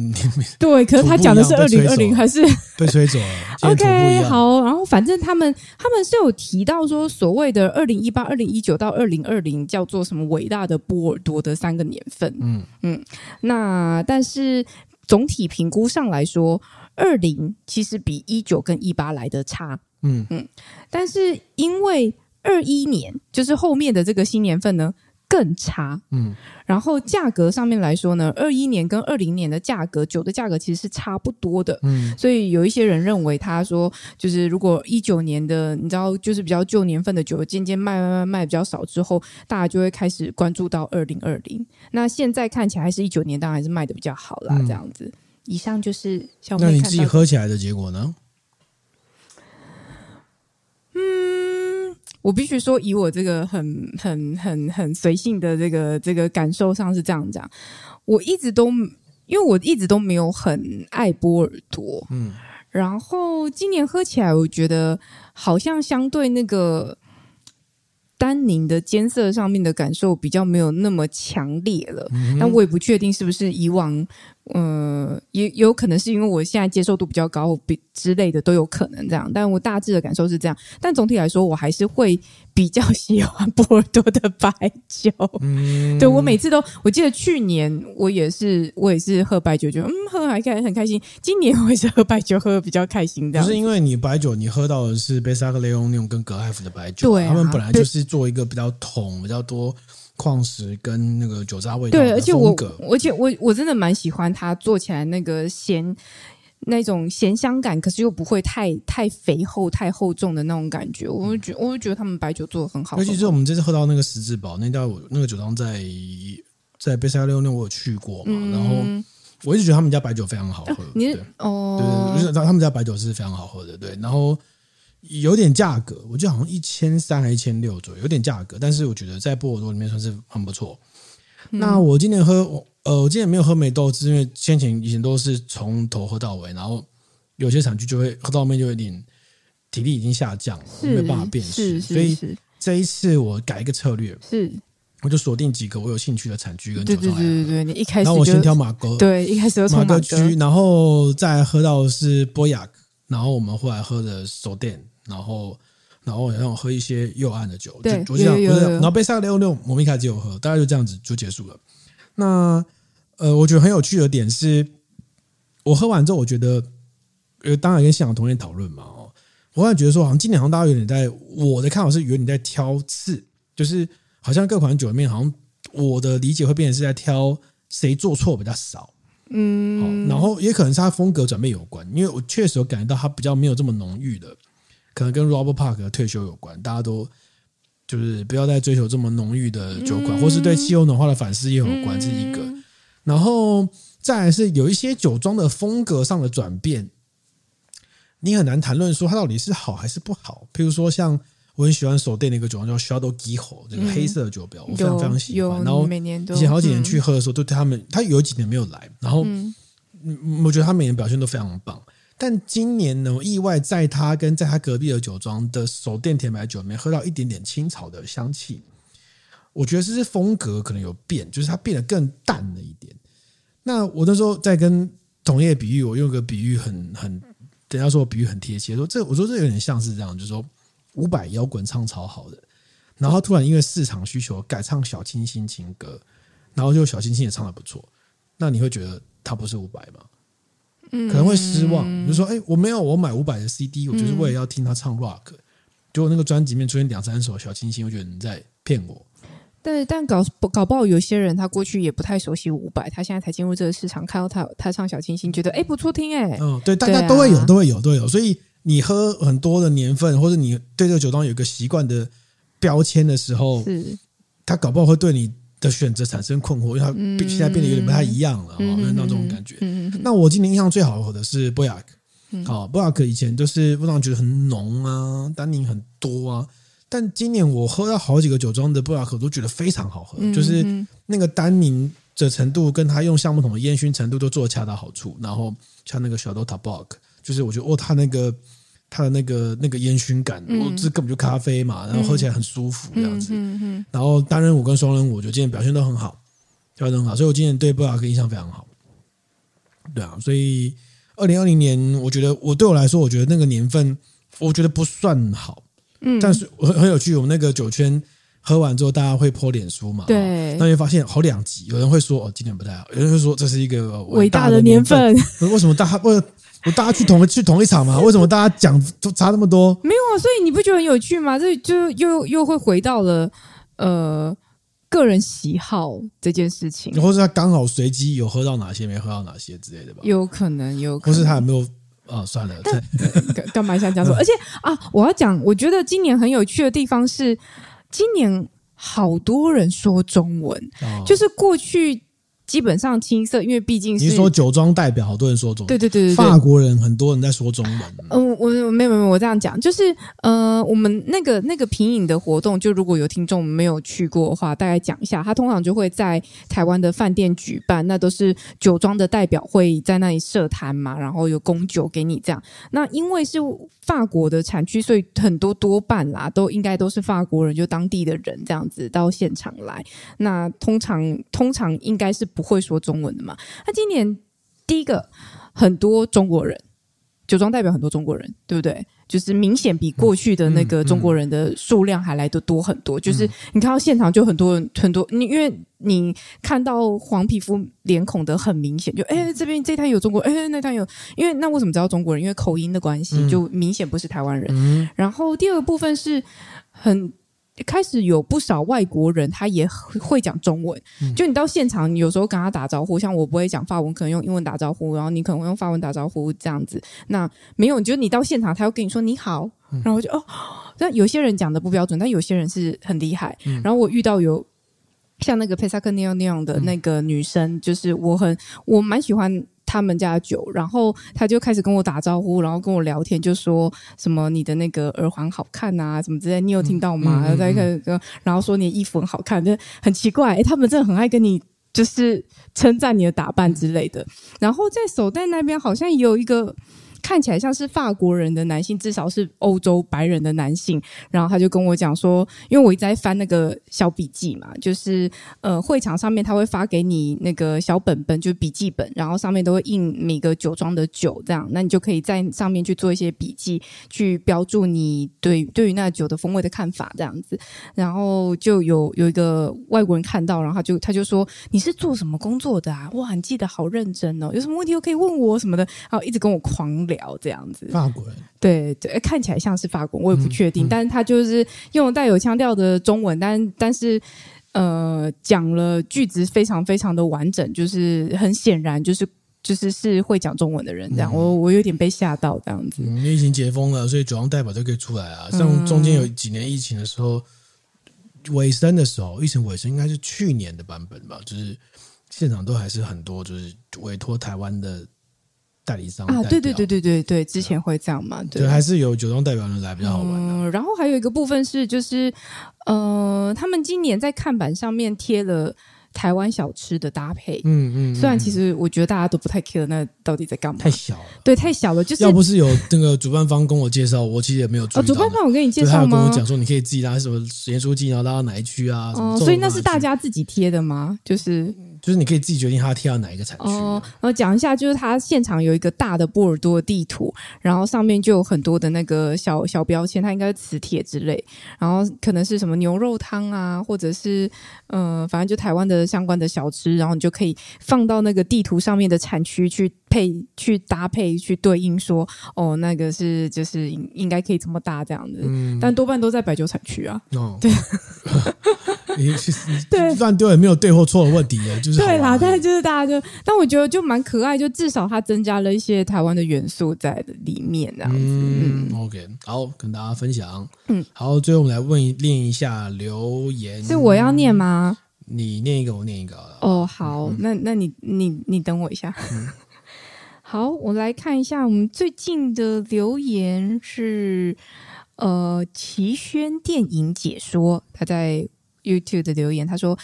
对，可是他讲的是二零二零还是被吹走了？OK，好，然后反正他们他们是有提到说，所谓的二零一八、二零一九到二零二零叫做什么伟大的波尔多的三个年份。嗯嗯，那但是总体评估上来说，二零其实比一九跟一八来的差。嗯嗯，但是因为二一年就是后面的这个新年份呢。更差，嗯，然后价格上面来说呢，二一年跟二零年的价格，酒的价格其实是差不多的，嗯，所以有一些人认为，他说就是如果一九年的，你知道，就是比较旧年份的酒，渐渐卖卖卖卖比较少之后，大家就会开始关注到二零二零。那现在看起来还是一九年，当然还是卖的比较好啦，这样子。嗯，以上就是小妹，那你自己喝起来的结果呢？我必须说，以我这个很很很很随性的这个这个感受上是这样讲，我一直都因为我一直都没有很爱波尔多，嗯，然后今年喝起来，我觉得好像相对那个。单宁的艰涩上面的感受比较没有那么强烈了，嗯、但我也不确定是不是以往，呃，也有可能是因为我现在接受度比较高，比之类的都有可能这样。但我大致的感受是这样，但总体来说，我还是会比较喜欢波尔多的白酒。嗯、对，我每次都，我记得去年我也是，我也是喝白酒，就嗯喝还开很开心。今年我也是喝白酒喝的比较开心，这样。不是因为你白酒，你喝到的是贝萨克雷欧那种跟格海夫的白酒，对、啊，他们本来就是。做一个比较桶、比较多矿石跟那个酒渣味道。对，而且我，而且我我真的蛮喜欢它做起来那个咸那种咸香感，可是又不会太太肥厚、太厚重的那种感觉。我觉，我就觉得他们白酒做的很好。尤其是我们这次喝到那个十字堡那家，我那个酒庄在在贝萨六六，我有去过嘛，嗯、然后我一直觉得他们家白酒非常好喝。啊、你对哦，对，他们家白酒是非常好喝的，对，然后。有点价格，我记得好像一千三还一千六左右，有点价格。但是我觉得在波尔多里面算是很不错。嗯、那我今年喝，呃，我今天没有喝美豆汁，因为先前以前都是从头喝到尾，然后有些产区就会喝到后面就有点体力已经下降了，是没有办法辨识。所以这一次我改一个策略，是我就锁定几个我有兴趣的产区跟酒庄。对对对对，你一开始，然后我先挑马哥，对，一开始从马哥区，然后再喝到的是波雅克，然后我们后来喝的索店。然后，然后让我喝一些右岸的酒，对就就这样，然后贝萨克雷欧六，我们一开始有喝，大概就这样子就结束了。那呃，我觉得很有趣的点是，我喝完之后，我觉得，呃，当然跟现场同学讨论嘛，哦，我感觉觉得说，好像今年好像大家有点在，我的看法是有点在挑刺，就是好像各款酒里面，好像我的理解会变成是在挑谁做错比较少，嗯，然后也可能是他风格转变有关，因为我确实有感觉到他比较没有这么浓郁的。可能跟 Robert Park 的退休有关，大家都就是不要再追求这么浓郁的酒馆，嗯、或是对气候暖化的反思也有关，这是一个。然后再来是有一些酒庄的风格上的转变，你很难谈论说它到底是好还是不好。譬如说，像我很喜欢手店的一个酒庄叫 Shadow Giho，这个黑色的酒标，我非常非常喜欢。然后每年都以前好几年去喝的时候，都对他们，他有几年没有来，然后嗯，我觉得他每年表现都非常棒。但今年呢，我意外在他跟在他隔壁的酒庄的手电甜白酒里面喝到一点点青草的香气，我觉得这是风格可能有变，就是它变得更淡了一点。那我那时候在跟同业比喻，我用个比喻很很，等下说我比喻很贴切，说这我说这有点像是这样，就是说伍佰摇滚唱超好的，然后突然因为市场需求改唱小清新情歌，然后就小清新也唱得不错，那你会觉得他不是伍佰吗？可能会失望，比如说，哎，我没有，我买五百的 CD，我就是为了要听他唱 rock，结果那个专辑里面出现两三首小清新，我觉得你在骗我。对但搞搞不好，有些人他过去也不太熟悉伍佰，他现在才进入这个市场，看到他他唱小清新，觉得哎不错听哎。嗯，对，大家都会有，都会有，都会有。所以你喝很多的年份，或者你对这个酒庄有一个习惯的标签的时候，是，他搞不好会对你。的选择产生困惑，因为它现在变得有点不太一样了，嗯、那种感觉。嗯、那我今年印象最好喝的是 Boyac，好 Boyac 以前都是让人觉得很浓啊，单宁很多啊，但今年我喝到好几个酒庄的 Boyac 都觉得非常好喝，嗯、就是那个单宁的程度跟它用橡木桶的烟熏程度都做得恰到好处，然后像那个 Château Tabac，就是我觉得哦，它那个。它的那个那个烟熏感，我、嗯、这根本就咖啡嘛，然后喝起来很舒服这样子。然后单人舞跟双人舞，我觉得今天表现都很好，表现很好，所以我今年对布拉克印象非常好。对啊，所以二零二零年，我觉得我对我来说，我觉得那个年份，我觉得不算好。嗯，但是很很有趣，我们那个酒圈喝完之后，大家会 po 脸书嘛？对，那你会发现好两极，有人会说哦，今年不太好，有人会说这是一个伟大的年份。年份为什么大家不？我大家去同去同一场嘛？为什么大家讲都差那么多？没有啊，所以你不觉得很有趣吗？这就又又会回到了呃个人喜好这件事情，或是他刚好随机有喝到哪些，没喝到哪些之类的吧？有可能，有可能，或是他有没有啊？算了，干干嘛想讲说？而且啊，我要讲，我觉得今年很有趣的地方是，今年好多人说中文，哦、就是过去。基本上青色，因为毕竟是你说酒庄代表，好多人说中文，对对对对，法国人很多人在说中文。嗯，我我没有没有，我这样讲，就是呃，我们那个那个品饮的活动，就如果有听众没有去过的话，大概讲一下，他通常就会在台湾的饭店举办，那都是酒庄的代表会在那里设摊嘛，然后有供酒给你这样。那因为是法国的产区，所以很多多半啦，都应该都是法国人，就当地的人这样子到现场来。那通常通常应该是。不会说中文的嘛？那今年第一个很多中国人，酒庄代表很多中国人，对不对？就是明显比过去的那个中国人的数量还来得多很多。就是你看到现场就很多人很多，你因为你看到黄皮肤脸孔的很明显，就哎这边这摊有中国，哎那摊有，因为那为什么知道中国人？因为口音的关系，就明显不是台湾人。然后第二个部分是很。开始有不少外国人，他也会讲中文。就你到现场，你有时候跟他打招呼，像我不会讲法文，可能用英文打招呼，然后你可能会用法文打招呼这样子。那没有，就你到现场，他会跟你说你好，然后就哦。但有些人讲的不标准，但有些人是很厉害。然后我遇到有像那个佩萨克尼奥那样的那个女生，就是我很我蛮喜欢。他们家的酒，然后他就开始跟我打招呼，然后跟我聊天，就说什么你的那个耳环好看啊，什么之类，你有听到吗？然后再看，然后说你的衣服很好看，就很奇怪，诶，他们真的很爱跟你就是称赞你的打扮之类的。然后在手袋那边好像也有一个。看起来像是法国人的男性，至少是欧洲白人的男性。然后他就跟我讲说，因为我一直在翻那个小笔记嘛，就是呃，会场上面他会发给你那个小本本，就是笔记本，然后上面都会印每个酒庄的酒，这样，那你就可以在上面去做一些笔记，去标注你对对于那酒的风味的看法，这样子。然后就有有一个外国人看到，然后他就他就说，你是做什么工作的啊？哇，你记得好认真哦，有什么问题都可以问我什么的，然后一直跟我狂。聊这样子，法国人对对，看起来像是法国，我也不确定，嗯嗯、但是他就是用带有腔调的中文，但但是呃，讲了句子非常非常的完整，就是很显然就是就是是会讲中文的人，这样、嗯、我我有点被吓到这样子。因为疫情解封了，所以主要代表就可以出来啊。像中间有几年疫情的时候，尾声的时候，疫情尾声应该是去年的版本吧，就是。现场都还是很多，就是委托台湾的代理商啊，对对对对对对，之前会这样嘛，对，对还是有酒庄代表人来比较好玩的。嗯，然后还有一个部分是，就是呃，他们今年在看板上面贴了。台湾小吃的搭配，嗯嗯，虽然其实我觉得大家都不太 care，那到底在干嘛？太小了，对，太小了。就是要不是有那个主办方跟我介绍，我其实也没有注意到。主办方我跟你介绍吗？他有跟我讲说，你可以自己拉什么盐酥鸡，然后拉到哪一区啊？哦，所以那是大家自己贴的吗？就是。就是你可以自己决定它贴到哪一个产区。哦，然后讲一下，就是它现场有一个大的波尔多地图，然后上面就有很多的那个小小标签，它应该是磁铁之类，然后可能是什么牛肉汤啊，或者是嗯、呃，反正就台湾的相关的小吃，然后你就可以放到那个地图上面的产区去配、去搭配、去对应说，哦，那个是就是应应该可以这么搭这样子，嗯，但多半都在白酒产区啊。哦，对。你其实对，乱丢也没有对或错的问题的，就是对啦。但是就是大家就，但我觉得就蛮可爱，就至少它增加了一些台湾的元素在的里面，这样子。嗯，嗯，OK，好，跟大家分享。嗯，好，最后我们来问一念一下留言，是我要念吗？你念一个，我念一个。哦，好，嗯、那那你你你等我一下。嗯、好，我来看一下我们最近的留言是呃，奇轩电影解说，他在。YouTube 的留言，他说。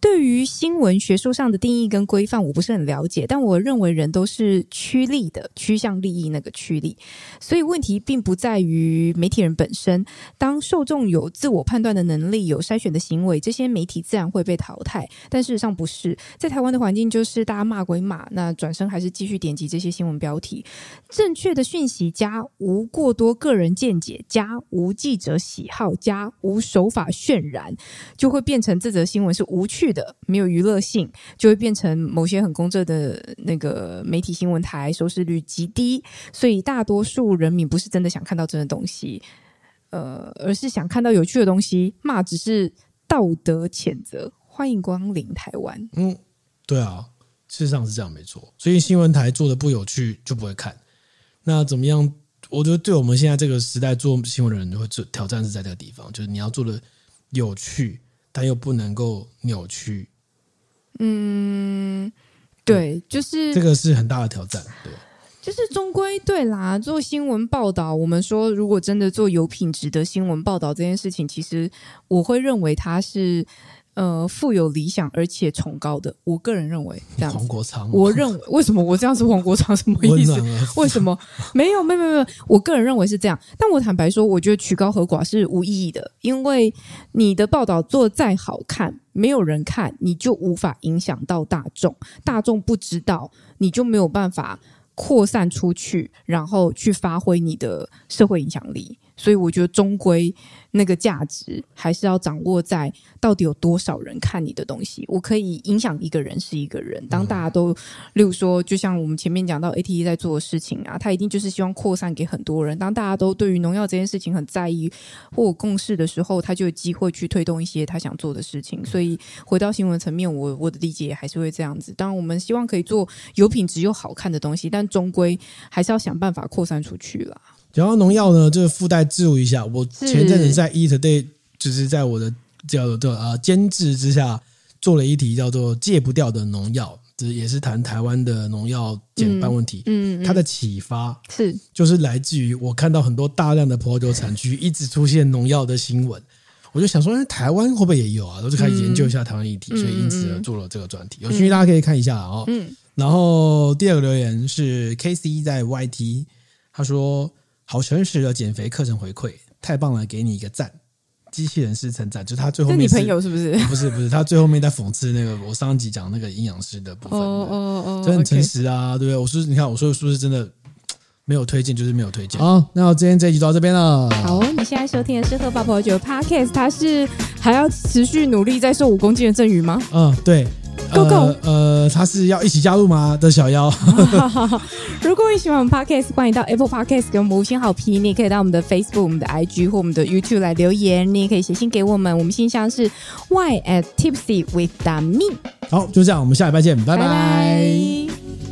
对于新闻学术上的定义跟规范，我不是很了解，但我认为人都是趋利的，趋向利益那个趋利，所以问题并不在于媒体人本身。当受众有自我判断的能力，有筛选的行为，这些媒体自然会被淘汰。但事实上不是，在台湾的环境就是大家骂归骂，那转身还是继续点击这些新闻标题，正确的讯息加无过多个人见解加无记者喜好加无手法渲染，就会变成这则新闻是无趣的，没有娱乐性，就会变成某些很公正的那个媒体新闻台收视率极低，所以大多数人民不是真的想看到真的东西，呃，而是想看到有趣的东西。骂只是道德谴责。欢迎光临台湾。嗯，对啊，事实上是这样，没错。所以新闻台做的不有趣就不会看。那怎么样？我觉得对我们现在这个时代做新闻的人，就会做挑战是在这个地方，就是你要做的有趣。但又不能够扭曲，嗯，对，就是这个是很大的挑战，对，就是终归对啦。做新闻报道，我们说如果真的做有品质的新闻报道这件事情，其实我会认为它是。呃，富有理想而且崇高的，我个人认为这样子。黄国昌，我认为为什么我这样是黄国昌什么意思？为什么？没有，没有，没有，我个人认为是这样。但我坦白说，我觉得曲高和寡是无意义的，因为你的报道做得再好看，没有人看，你就无法影响到大众，大众不知道，你就没有办法扩散出去，然后去发挥你的社会影响力。所以我觉得，终归那个价值还是要掌握在到底有多少人看你的东西。我可以影响一个人是一个人。当大家都，例如说，就像我们前面讲到 ATE 在做的事情啊，他一定就是希望扩散给很多人。当大家都对于农药这件事情很在意或有共识的时候，他就有机会去推动一些他想做的事情。所以回到新闻层面，我我的理解还是会这样子。当然，我们希望可以做有品质又好看的东西，但终归还是要想办法扩散出去啦。讲到农药呢，就是附带置入一下。我前阵子在 ETtoday，就是在我的叫做啊监制之下，做了一题叫做“戒不掉的农药”，这也是谈台湾的农药减半问题。嗯，嗯，嗯，它的启发是就是来自于我看到很多大量的葡萄酒产区一直出现农药的新闻，我就想说，哎，台湾会不会也有啊？我就开始研究一下台湾议题，所以因此做了这个专题。有兴趣大家可以看一下哦。嗯，然后第二个留言是 KC 在 YT，他说。好诚实的减肥课程回馈，太棒了，给你一个赞。机器人式称赞，就是他最后面是。是你朋友是不是？不是不是，他最后面在讽刺那个我上一集讲那个营养师的部分。哦哦哦，就很诚实啊，对不对？我说你看，我说的是不是真的没有推荐，就是没有推荐。好，那我今天这一集就到这边了。好，你现在收听的是喝爆葡萄酒 Podcast，他是还要持续努力再瘦五公斤的赠予吗？嗯，对。Go go，呃，呃，他是要一起加入吗？的小妖。如果你喜欢我们 Podcast，欢迎到 Apple Podcast 给我们五星好评。你也可以到我们的 Facebook、我们的 IG 或我们的 YouTube 来留言。你也可以写信给我们，我们信箱是 y at tipsy with dami。好，就这样，我们下礼拜见，拜拜。拜拜。